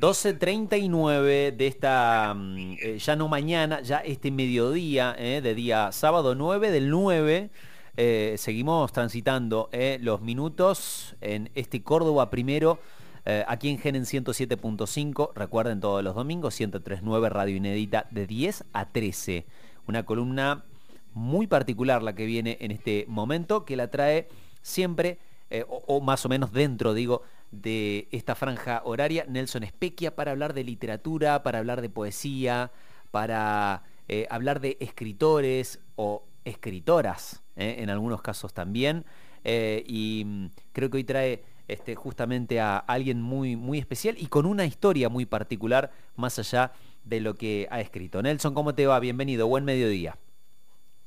12.39 de esta, mm, eh, ya no mañana, ya este mediodía, eh, de día sábado 9 del 9, eh, seguimos transitando los minutos en este Córdoba primero, aquí en Genen 107.5, recuerden todos los domingos, 103.9 Radio Inédita, de 10 a 13. Una columna muy particular la que viene en este momento, que la trae siempre, o más o menos dentro, digo, de esta franja horaria, Nelson Espequia, para hablar de literatura, para hablar de poesía, para eh, hablar de escritores o escritoras, eh, en algunos casos también. Eh, y mm, creo que hoy trae este, justamente a alguien muy, muy especial y con una historia muy particular, más allá de lo que ha escrito. Nelson, ¿cómo te va? Bienvenido, buen mediodía.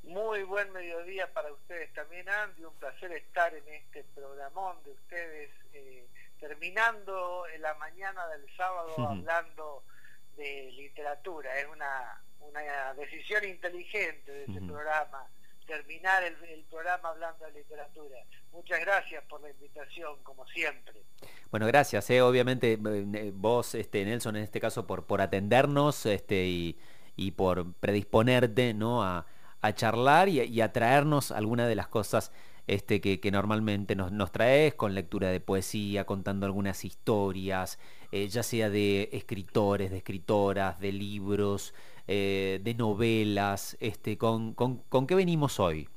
Muy buen mediodía para ustedes también, Andy. Un placer estar en este programón de ustedes terminando en la mañana del sábado hablando de literatura. Es una, una decisión inteligente de ese programa, terminar el, programa hablando de literatura. Muchas gracias por la invitación, como siempre. Bueno, gracias. Eh. Obviamente eh, vos, este, Nelson, en este caso, por, por atendernos este, y, y por predisponerte ¿no? a, a charlar y, y a traernos algunas de las cosas este, que, normalmente nos, nos, traes con lectura de poesía, contando algunas historias, eh, ya sea de escritores, de escritoras, de libros, eh, de novelas. Este, con, con, qué venimos hoy?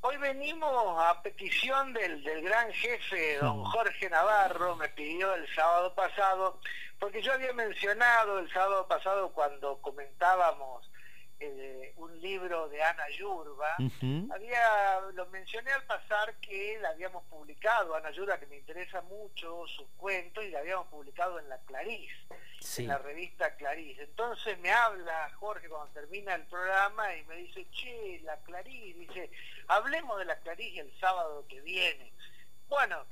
Hoy venimos a petición del, del, gran jefe, don. Jorge Navarro, me pidió el sábado pasado, porque yo había mencionado el sábado pasado cuando comentábamos eh, un libro de Ana Yurba. Había, lo mencioné al pasar que la habíamos publicado, Ana Yurba, que me interesa mucho sus cuentos, y la habíamos publicado en la Clarís, en la revista Clarís. Entonces me habla Jorge cuando termina el programa y me dice, che, la Clarís, dice, hablemos de la Clarís el sábado que viene. Bueno,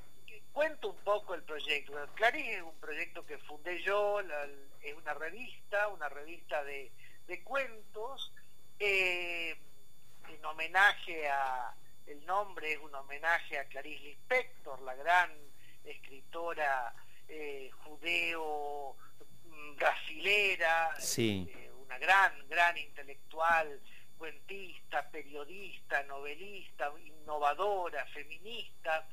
cuento un poco el proyecto. Clarís es un proyecto que fundé yo, es una revista, una revista de de cuentos eh, en homenaje a, el nombre es un homenaje a Clarice Lispector, la gran escritora eh, judeo mm, brasilera, eh, una gran, gran intelectual, cuentista, periodista, novelista, innovadora, feminista,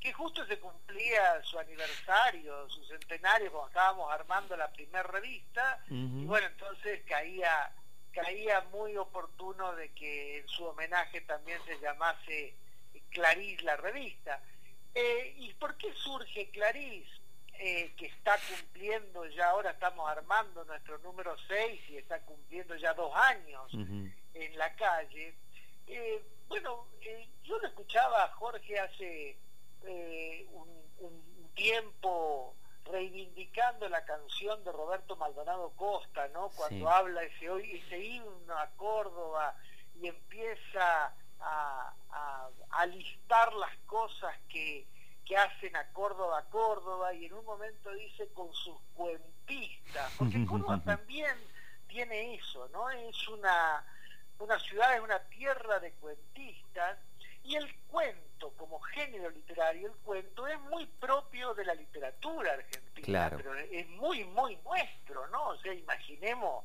que justo se cumplía su aniversario, su centenario, cuando estábamos armando la primera revista, y bueno, entonces caía, caía muy oportuno de que en su homenaje también se llamase Clarís la revista. Eh, ¿Y por qué surge Clarís? Eh, que está cumpliendo ya, ahora estamos armando nuestro número 6 y está cumpliendo ya dos años en la calle. Eh, bueno, yo lo escuchaba a Jorge hace eh, un, tiempo reivindicando la canción de Roberto Maldonado Costa, ¿no? Cuando habla ese, ese himno a Córdoba y empieza a, a, listar las cosas que, que hacen a Córdoba Córdoba y en un momento dice con sus cuentistas, porque Córdoba también tiene eso, ¿no? Es una, una ciudad, es una tierra de cuentistas y el cuento, como género literario, el cuento es muy propio de la literatura argentina, pero es muy, muy nuestro, ¿no? O sea, imaginemos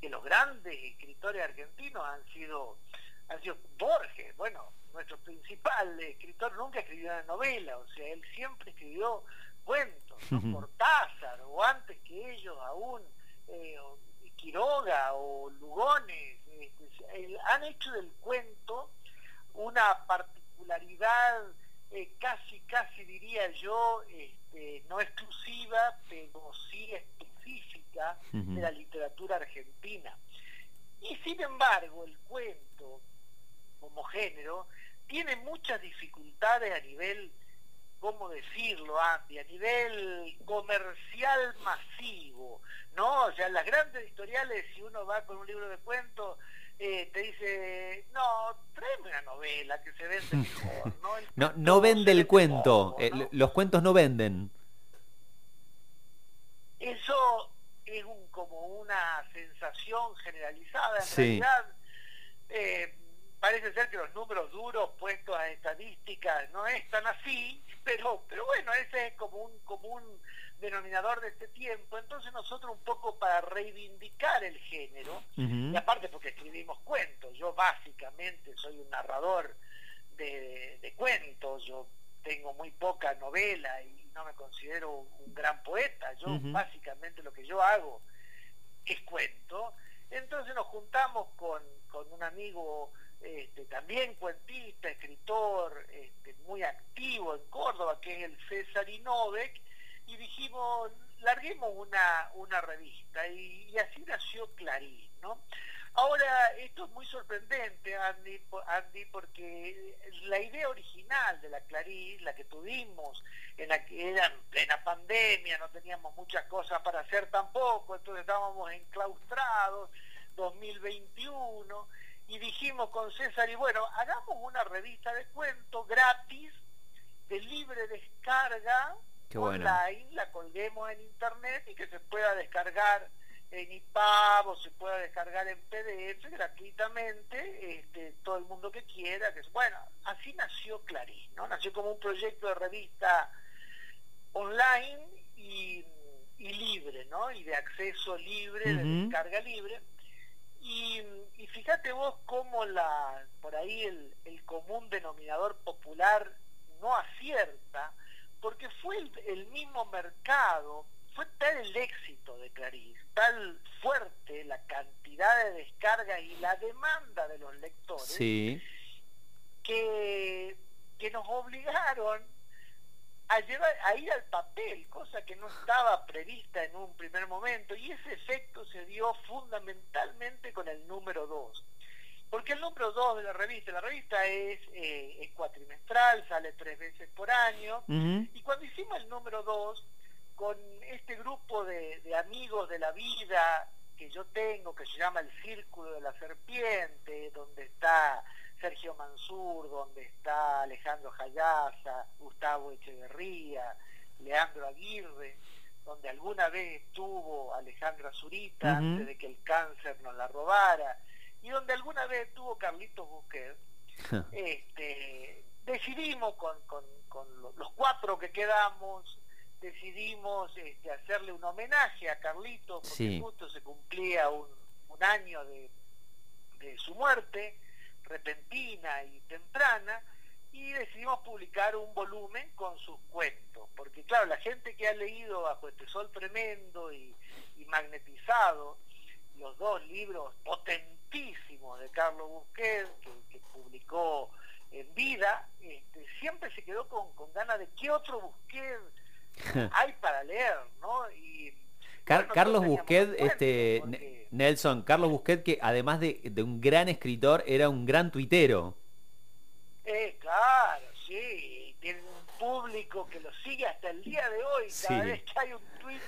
que los grandes escritores argentinos han sido, han sido Borges, bueno, nuestro principal escritor nunca escribió una novela, o sea, él siempre escribió cuentos, Cortázar, o antes que ellos aún, eh, Quiroga o Lugones, este, han hecho del cuento una particularidad eh, casi, casi diría yo, este, no exclusiva, pero sí específica de la literatura argentina. Y sin embargo, el cuento, como género, tiene muchas dificultades a nivel, ¿cómo decirlo, Andy? A nivel comercial masivo, ¿no? O sea, las grandes editoriales, si uno va con un libro de cuentos, eh, te dice, no, tráeme una novela que se vende mejor. No, no, vende el cuento, eh, los cuentos no venden. Eso es un, como una sensación generalizada. En realidad, eh, parece ser que los números duros puestos a estadísticas no es tan así, pero, pero bueno, ese es como un, como denominador de este tiempo. Entonces nosotros un poco para reivindicar el género, y aparte porque escribimos cuentos, yo básicamente soy un narrador de, cuentos, yo tengo muy poca novela y no me considero un, gran poeta, yo básicamente lo que yo hago es cuento. Entonces nos juntamos con, con un amigo este, también cuentista, escritor, este, muy activo en Córdoba, que es el César Inovec, y dijimos, larguemos una, una revista, y, así nació Clarín, ¿no? Ahora, esto es muy sorprendente, Andy, Andy, porque la idea original de la Clarín, la que tuvimos, en la que era en plena pandemia, no teníamos muchas cosas para hacer tampoco, entonces estábamos enclaustrados, 2021, y dijimos con César, y bueno, hagamos una revista de cuentos gratis, de libre descarga, online, la colguemos en internet y que se pueda descargar en IPAB o se pueda descargar en PDF gratuitamente, este, todo el mundo que quiera. Que, bueno, así nació Clarín, ¿no? Nació como un proyecto de revista online y, libre, ¿no? Y de acceso libre, de descarga libre. Y, fíjate vos cómo la, por ahí el, común denominador popular no acierta, porque fue el, mismo mercado, fue tal el éxito de Clarice, tal fuerte la cantidad de descargas y la demanda de los lectores, que, que nos obligaron a, llevar, a ir al papel, cosa que no estaba prevista en un primer momento, y ese efecto se dio fundamentalmente con el número 2. Porque el número 2 de la revista, la revista es, eh, cuatrimestral, sale tres veces por año, y cuando hicimos el número 2, con este grupo de, de amigos de la vida que yo tengo, que se llama el Círculo de la Serpiente, donde está Sergio Mansur, donde está Alejandro Jayaza, Gustavo Echeverría, Leandro Aguirre, donde alguna vez estuvo Alejandra Zurita antes de que el cáncer nos la robara, y donde alguna vez estuvo Carlitos Busquet, este, decidimos con, los cuatro que quedamos, decidimos este, hacerle un homenaje a Carlitos, porque justo se cumplía un, año de su muerte, repentina y temprana, y decidimos publicar un volumen con sus cuentos, porque claro, la gente que ha leído Bajo este sol tremendo y, magnetizado, los dos libros potentísimos de Carlos Busquet, que, publicó en vida, este, siempre se quedó con, con ganas de qué otro Busquet hay para leer, ¿no? Y Carlos Busquet, este, Nelson, Carlos Busquet, que además de, un gran escritor, era un gran tuitero. Eh, claro, sí, tiene un público que lo sigue hasta el día de hoy. Cada vez que hay un tuit,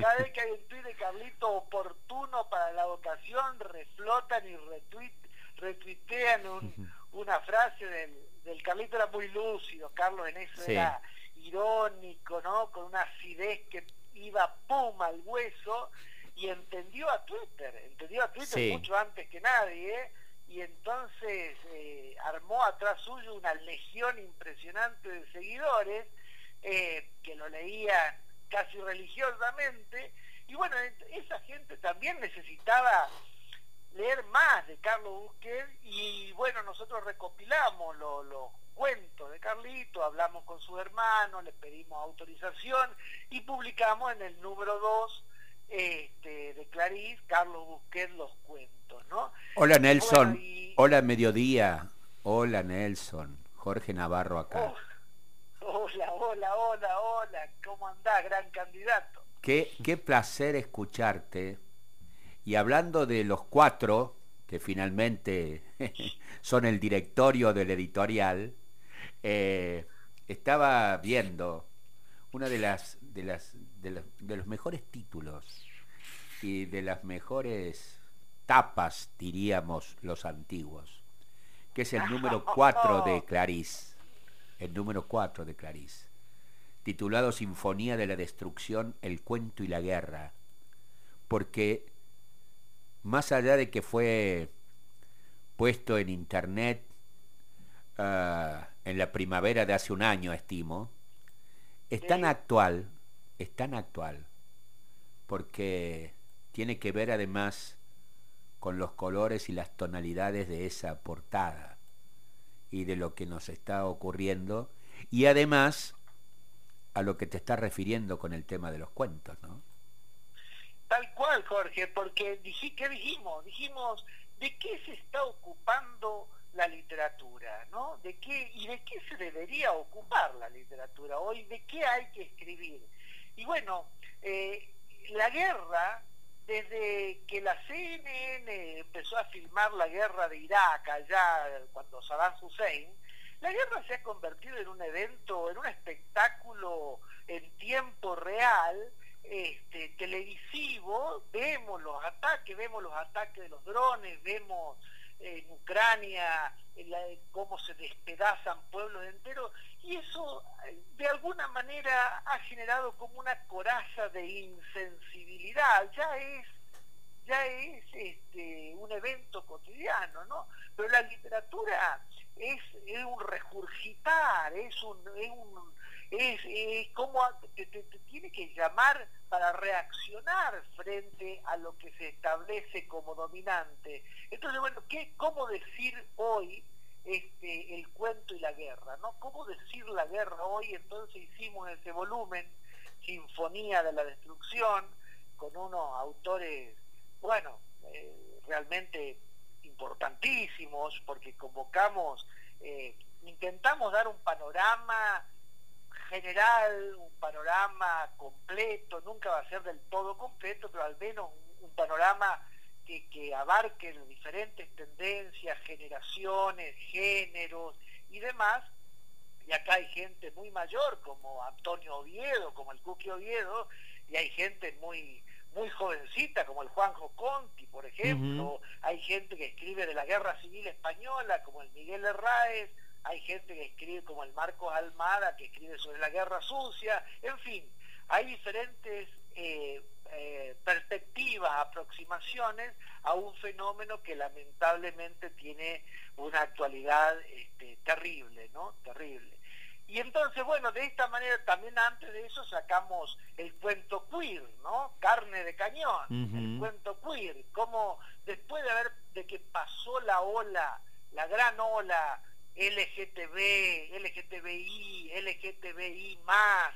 cada vez que hay un tuit de Carlito oportuno para la votación, reflotan y retweet, retuitean una frase del, del Carlito era muy lúcido, Carlos en eso era irónico, ¿no? Con una acidez que iba pum al hueso y entendió a Twitter, entendió a Twitter mucho antes que nadie, y entonces eh, armó atrás suyo una legión impresionante de seguidores eh, que lo leían casi religiosamente, y bueno, esa gente también necesitaba leer más de Carlos Busquets y bueno, nosotros recopilamos los cuentos de Carlito, hablamos con su hermano, le pedimos autorización y publicamos en el número 2 este, de Clarice, Carlos Busquets, los cuentos, ¿no? Hola Nelson, hola Mediodía, hola Nelson, Jorge Navarro acá. Oh, hola, hola, hola, hola, ¿cómo andás, gran candidato? Qué, qué placer escucharte. Y hablando de los cuatro, que finalmente son el directorio del editorial, eh, estaba viendo una de las, de las de los, mejores títulos y de las mejores tapas, diríamos los antiguos, que es el número 4 de Clarice, el número 4 de Clarice, titulado Sinfonía de la Destrucción, el cuento y la guerra, porque más allá de que fue puesto en internet ah, en la primavera de hace un año, estimo, es tan actual, es tan actual, porque tiene que ver además con los colores y las tonalidades de esa portada y de lo que nos está ocurriendo y además a lo que te está refiriendo con el tema de los cuentos, ¿no? Tal cual, Jorge, porque dije, ¿qué dijimos? Dijimos, ¿de qué se está ocupando la literatura? ¿no? ¿De qué, ¿Y de qué se debería ocupar la literatura hoy? ¿De qué hay que escribir? Y bueno, eh, la guerra, desde que la CNN empezó a filmar la guerra de Irak, allá cuando Saddam Hussein, la guerra se ha convertido en un evento, en un espectáculo en tiempo real, este, televisivo, vemos los ataques, vemos los ataques de los drones, vemos en Ucrania cómo se despedazan pueblos enteros, y eso de alguna manera ha generado como una coraza de insensibilidad, ya es ya es este, un evento cotidiano, ¿no? Pero la literatura es, un regurgitar, es un, es un es, como te, tiene que llamar para reaccionar frente a lo que se establece como dominante. Entonces, bueno, ¿qué, ¿cómo decir hoy este, el cuento y la guerra? ¿no? ¿Cómo decir la guerra hoy? Entonces hicimos ese volumen, Sinfonía de la Destrucción, con unos autores, bueno, eh, realmente importantísimos, porque convocamos, eh, intentamos dar un panorama general, un panorama completo, nunca va a ser del todo completo, pero al menos un, panorama que, que abarque diferentes tendencias, generaciones, géneros y demás. Y acá hay gente muy mayor como Antonio Oviedo, como el Cuqui Oviedo, y hay gente muy muy jovencita como el Juanjo Conti, por ejemplo, hay gente que escribe de la Guerra Civil Española como el Miguel Herráez, hay gente que escribe como el Marcos Almada, que escribe sobre la guerra sucia, en fin, hay diferentes eh, eh, perspectivas, aproximaciones a un fenómeno que lamentablemente tiene una actualidad este, terrible, ¿no? Terrible. Y entonces, bueno, de esta manera también antes de eso sacamos el cuento queer, ¿no? Carne de cañón, el cuento queer, como después de haber, de que pasó la ola, la gran ola LGTB, LGTBI, LGTBI más,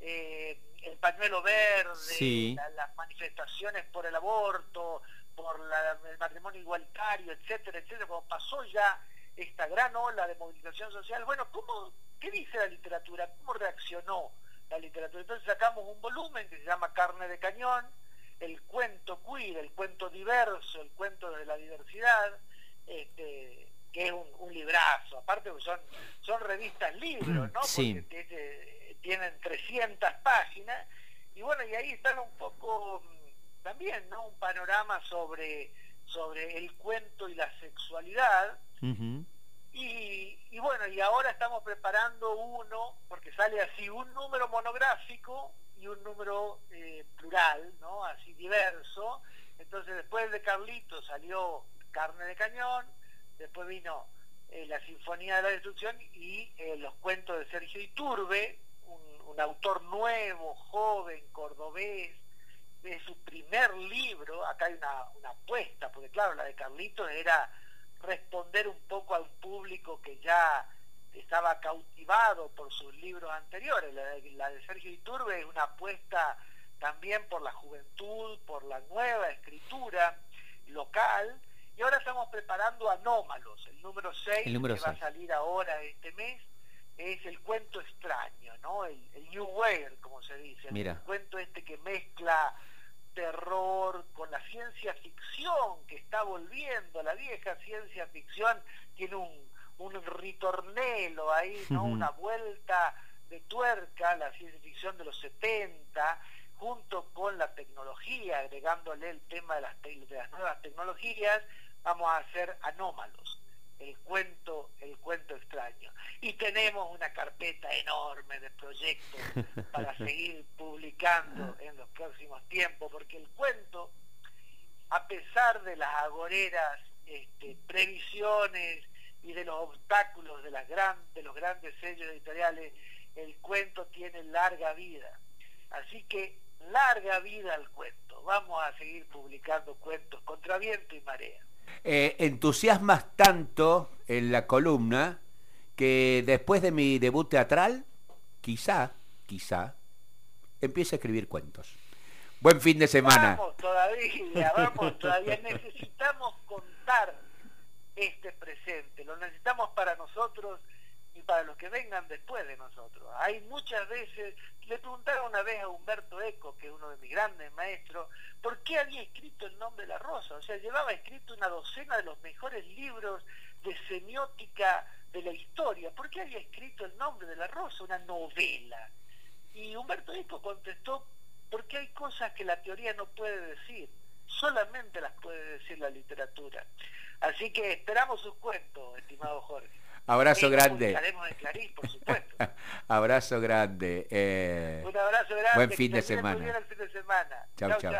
eh, el pañuelo verde, las manifestaciones por el aborto, por el matrimonio igualitario, etcétera, etcétera, cuando pasó ya esta gran ola de movilización social, bueno, ¿cómo, ¿qué dice la literatura? ¿Cómo reaccionó la literatura? Entonces sacamos un volumen que se llama Carne de Cañón, el cuento queer, el cuento diverso, el cuento de la diversidad, este, que es un, librazo, aparte son, son revistas libros, ¿no? Porque tienen 300 páginas, y bueno, y ahí están un poco mm, también, ¿no? Un panorama sobre, sobre el cuento y la sexualidad. Y, y, bueno, y ahora estamos preparando uno, porque sale así, un número monográfico y un número eh, plural, ¿no? Así diverso. Entonces después de Carlito salió Carne de Cañón, después vino eh, la Sinfonía de la Destrucción y eh, los cuentos de Sergio Iturbe, un, autor nuevo, joven, cordobés, de su primer libro, acá hay una, una apuesta, porque claro, la de Carlitos era responder un poco a un público que ya estaba cautivado por sus libros anteriores. La de, la de Sergio Iturbe es una apuesta también por la juventud, por la nueva escritura local, y ahora estamos preparando Anómalos, el número 6, que va a salir ahora este mes, es el cuento extraño, ¿no? El, New Wave, como se dice, el cuento este que mezcla terror con la ciencia ficción que está volviendo, la vieja ciencia ficción tiene un, un ritornelo ahí, ¿no? Una vuelta de tuerca, la ciencia ficción de los 70, junto con la tecnología, agregándole el tema de las, de las nuevas tecnologías, vamos a hacer anómalos, el cuento, el cuento extraño. Y tenemos una carpeta enorme de proyectos para seguir publicando en los próximos tiempos, porque el cuento, a pesar de las agoreras este, previsiones y de los obstáculos de, las gran, de los grandes sellos editoriales, el cuento tiene larga vida. Así que larga vida al cuento. Vamos a seguir publicando cuentos contra viento y marea. Eh, entusiasmas tanto en la columna que después de mi debut teatral, quizá, quizá, empiece a escribir cuentos. Buen fin de semana. Vamos todavía, vamos todavía. Necesitamos contar este presente, lo necesitamos para nosotros y para los que vengan después de nosotros. Hay muchas veces, le preguntaron una vez a Humberto Eco, que es uno de mis grandes maestros, ¿por qué había escrito el nombre de la rosa? O sea, llevaba escrito una docena de los mejores libros de semiótica de la historia. ¿Por qué había escrito el nombre de la rosa? Una novela. Y Humberto Eco contestó, porque hay cosas que la teoría no puede decir, solamente las puede decir la literatura. Así que esperamos sus cuentos, estimado Jorge. Abrazo grande. de Clarín, por supuesto. abrazo grande. Eh, Un abrazo grande. Buen fin de semana. El fin de semana. Chau, chau.